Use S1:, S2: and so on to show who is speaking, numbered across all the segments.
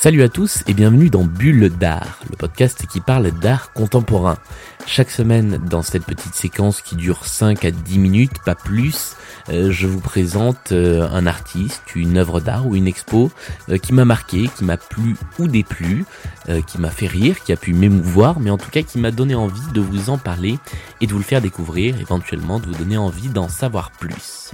S1: Salut à tous et bienvenue dans Bulle d'art, le podcast qui parle d'art contemporain. Chaque semaine, dans cette petite séquence qui dure 5 à 10 minutes, pas plus, euh, je vous présente euh, un artiste, une œuvre d'art ou une expo euh, qui m'a marqué, qui m'a plu ou déplu, qui m'a fait rire, qui a pu m'émouvoir, mais en tout cas qui m'a donné envie de vous en parler et de vous le faire découvrir, éventuellement de vous donner envie d'en savoir plus.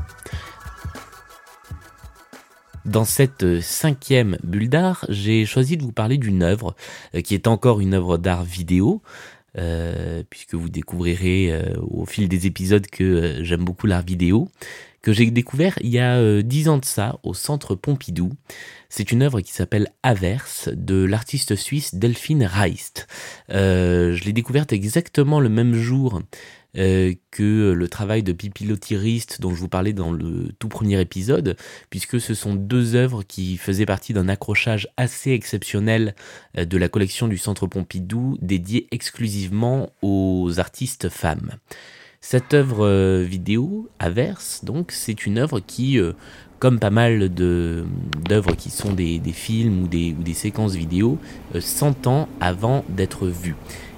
S1: Dans cette euh, cinquième bulle d'art, j'ai choisi de vous parler d'une œuvre euh, qui est encore une œuvre d'art vidéo, euh, puisque vous découvrirez au fil des épisodes que j'aime beaucoup l'art vidéo, que j'ai découvert il y a dix ans de ça au centre Pompidou. C'est une œuvre qui s'appelle Averse de l'artiste suisse Delphine Reist. je l'ai découverte exactement le même jour euh, que le travail de pipilotiriste dont je vous parlais dans le tout premier épisode, puisque ce sont deux œuvres qui faisaient partie d'un accrochage assez exceptionnel euh, de la collection du Centre Pompidou dédiée exclusivement aux artistes femmes. Cette œuvre euh, vidéo, Averse, donc, c'est une œuvre qui, comme pas mal d'œuvres qui sont des, films ou des, des séquences vidéo, s'entend avant d'être vue.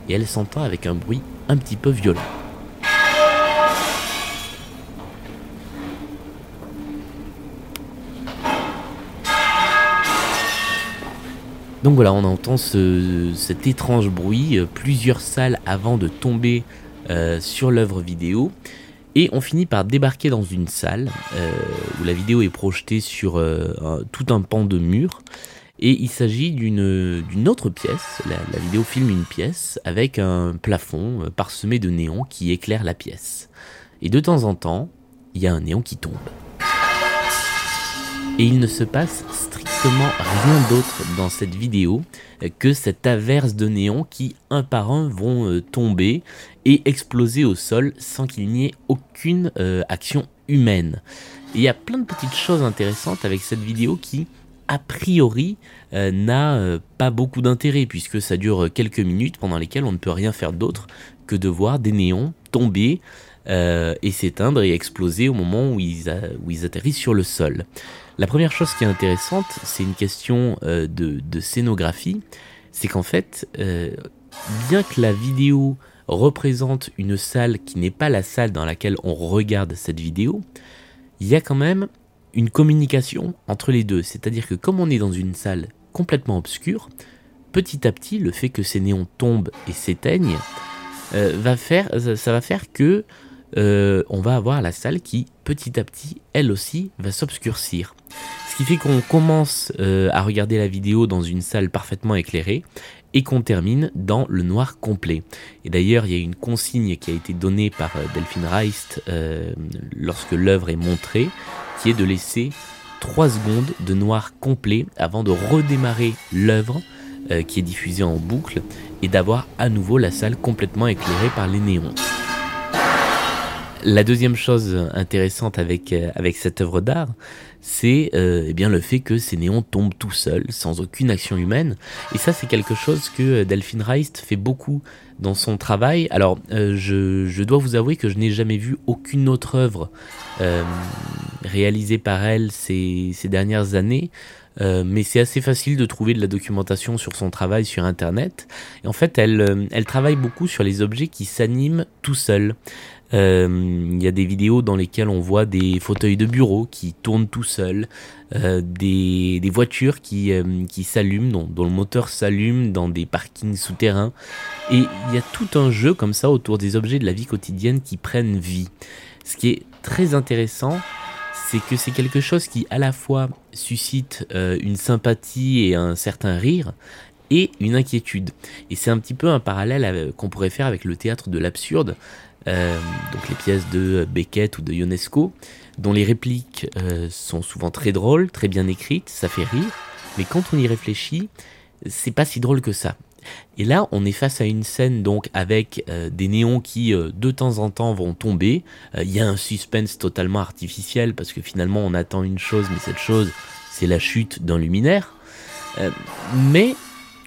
S1: Et elle s'entend avec un bruit un petit peu violent. Donc voilà, on entend cet étrange bruit euh, plusieurs salles avant de tomber euh, sur l'œuvre vidéo. Et on finit par débarquer dans une salle euh, où la vidéo est projetée sur tout un pan de mur. Et il s'agit d'une autre pièce. La, la, vidéo filme une pièce avec un plafond parsemé de néons qui éclaire la pièce. Et de temps en temps, il y a un néon qui tombe. Et il ne se passe strictement rien d'autre dans cette vidéo que cette averse de néons qui, un par un, vont euh, tomber et exploser au sol sans qu'il n'y ait aucune euh, action humaine. il y a plein de petites choses intéressantes avec cette vidéo qui, a priori, euh, n'a pas beaucoup d'intérêt puisque ça dure quelques minutes pendant lesquelles on ne peut rien faire d'autre que de voir des néons tomber et s'éteindre et exploser au moment où ils, atterrissent sur le sol. La première chose qui est intéressante, c'est une question euh, de, scénographie. C'est qu'en fait, euh, bien que la vidéo représente une salle qui n'est pas la salle dans laquelle on regarde cette vidéo, il y a quand même une communication entre les deux. C'est-à-dire que comme on est dans une salle complètement obscure, petit à petit, le fait que ces néons tombent et s'éteignent, euh, va faire, ça va faire que euh, on va avoir la salle qui, petit à petit, elle aussi, va s'obscurcir. Ce qui fait qu'on commence euh, à regarder la vidéo dans une salle parfaitement éclairée et qu'on termine dans le noir complet. Et d'ailleurs, il y a une consigne qui a été donnée par euh, Delphine Reist lorsque l'œuvre est montrée, qui est de laisser 3 secondes de noir complet avant de redémarrer l'œuvre qui est diffusée en boucle et d'avoir à nouveau la salle complètement éclairée par les néons. La deuxième chose intéressante avec, euh, cette œuvre d'art, c'est euh, eh bien le fait que ces néons tombent tout seuls, sans aucune action humaine. Et ça, c'est quelque chose que euh, Delphine Reist fait beaucoup dans son travail. Alors, je, dois vous avouer que je n'ai jamais vu aucune autre œuvre réalisée par elle ces, dernières années. mais c'est assez facile de trouver de la documentation sur son travail sur Internet. Et en fait, elle travaille beaucoup sur les objets qui s'animent tout seuls. Euh, il y a des vidéos dans lesquelles on voit des fauteuils de bureau qui tournent tout seuls, euh, des, voitures qui, euh, qui s'allument, dont, le moteur s'allume dans des parkings souterrains. Et il y a tout un jeu comme ça autour des objets de la vie quotidienne qui prennent vie. Ce qui est très intéressant, c'est que c'est quelque chose qui à la fois suscite une sympathie et un certain rire, et une inquiétude. Et c'est un petit peu un parallèle qu'on pourrait faire avec le théâtre de l'absurde, euh, donc les pièces de Beckett ou de Ionesco, dont les répliques euh, sont souvent très drôles, très bien écrites, ça fait rire, mais quand on y réfléchit, c'est pas si drôle que ça. Et là, on est face à une scène donc avec euh, des néons qui de temps en temps vont tomber. Il y a un suspense totalement artificiel parce que finalement on attend une chose, mais cette chose, c'est la chute d'un luminaire. mais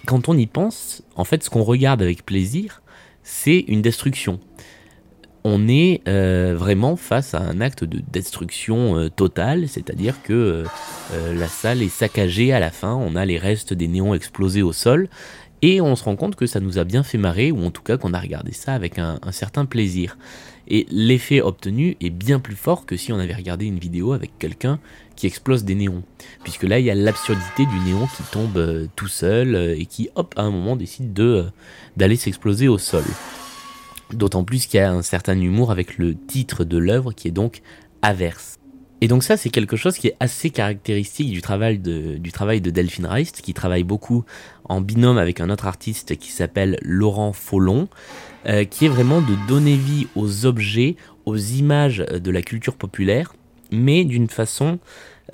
S1: quand on y pense, en fait, ce qu'on regarde avec plaisir, c'est une destruction on est euh, vraiment face à un acte de destruction euh, totale, c'est-à-dire que euh, la salle est saccagée à la fin, on a les restes des néons explosés au sol, et on se rend compte que ça nous a bien fait marrer, ou en tout cas qu'on a regardé ça avec un, certain plaisir. Et l'effet obtenu est bien plus fort que si on avait regardé une vidéo avec quelqu'un qui explose des néons. Puisque là, il y a l'absurdité du néon qui tombe tout seul et qui, hop, à un moment décide d'aller s'exploser au sol. D'autant plus qu'il y a un certain humour avec le titre de l'œuvre qui est donc Averse. Et donc ça, c'est quelque chose qui est assez caractéristique du travail de, Delphine Reist, qui travaille beaucoup en binôme avec un autre artiste qui s'appelle Laurent Follon, euh, qui est vraiment de donner vie aux objets, aux images de la culture populaire, mais d'une façon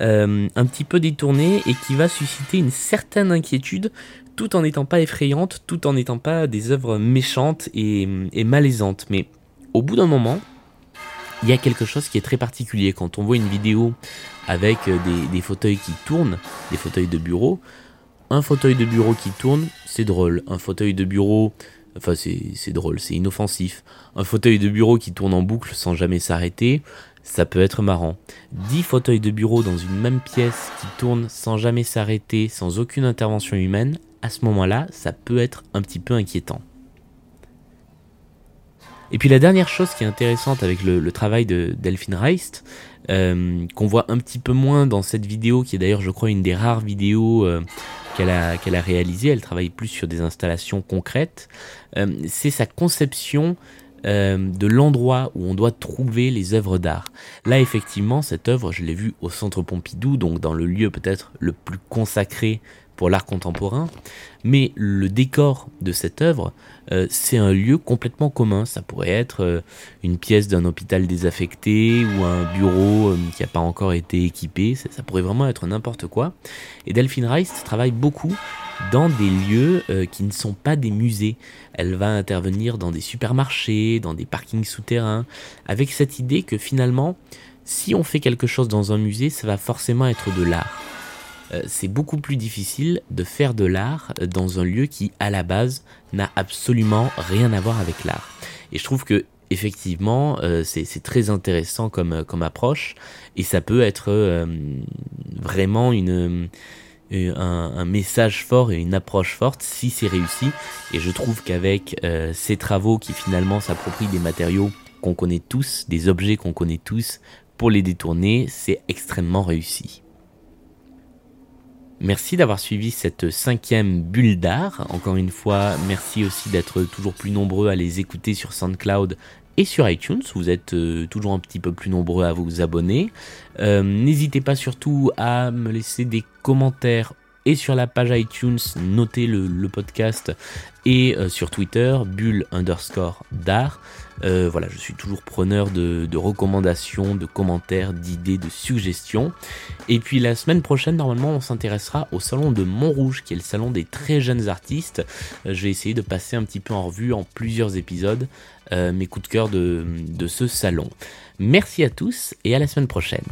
S1: euh, un petit peu détournée et qui va susciter une certaine inquiétude tout en n'étant pas effrayante, tout en n'étant pas des œuvres méchantes et, malaisantes. Mais au bout d'un moment, il y a quelque chose qui est très particulier. Quand on voit une vidéo avec des, fauteuils qui tournent, des fauteuils de bureau, un fauteuil de bureau qui tourne, c'est drôle. Un fauteuil de bureau, enfin c'est drôle, c'est inoffensif. Un fauteuil de bureau qui tourne en boucle sans jamais s'arrêter, ça peut être marrant. 10 fauteuils de bureau dans une même pièce qui tournent sans jamais s'arrêter, sans aucune intervention humaine, à ce moment-là, ça peut être un petit peu inquiétant. Et puis la dernière chose qui est intéressante avec le, travail de Delphine Reist, euh, qu'on voit un petit peu moins dans cette vidéo, qui est d'ailleurs je crois une des rares vidéos euh, qu'elle a, réalisées, elle travaille plus sur des installations concrètes, euh, c'est sa conception de l'endroit où on doit trouver les œuvres d'art. Là effectivement, cette œuvre, je l'ai vue au Centre Pompidou, donc dans le lieu peut-être le plus consacré pour l'art contemporain, mais le décor de cette œuvre, euh, c'est un lieu complètement commun. Ça pourrait être euh, une pièce d'un hôpital désaffecté ou un bureau euh, qui n'a pas encore été équipé. Ça, pourrait vraiment être n'importe quoi. Et Delphine Rice travaille beaucoup dans des lieux qui ne sont pas des musées. Elle va intervenir dans des supermarchés, dans des parkings souterrains, avec cette idée que finalement, si on fait quelque chose dans un musée, ça va forcément être de l'art. Euh, c'est beaucoup plus difficile de faire de l'art dans un lieu qui, à la base, n'a absolument rien à voir avec l'art. Et je trouve que effectivement, euh, c'est très intéressant comme, comme approche et ça peut être euh, vraiment une, un, message fort et une approche forte si c'est réussi. Et je trouve qu'avec ces travaux qui finalement s'approprient des matériaux qu'on connaît tous, des objets qu'on connaît tous, pour les détourner, c'est extrêmement réussi. Merci d'avoir suivi cette cinquième bulle d'art. Encore une fois, merci aussi d'être toujours plus nombreux à les écouter sur SoundCloud et sur iTunes. Vous êtes euh, toujours un petit peu plus nombreux à vous abonner. Euh, n'hésitez pas surtout à me laisser des commentaires et sur la page iTunes, notez le, podcast et euh, sur Twitter, bulle underscore d'art. Euh, voilà, je suis toujours preneur de, recommandations, de commentaires, d'idées, de suggestions. Et puis la semaine prochaine, normalement, on s'intéressera au salon de Montrouge, qui est le salon des très jeunes artistes. Euh, je vais essayer de passer un petit peu en revue en plusieurs épisodes mes coups de cœur de ce salon. Merci à tous et à la semaine prochaine.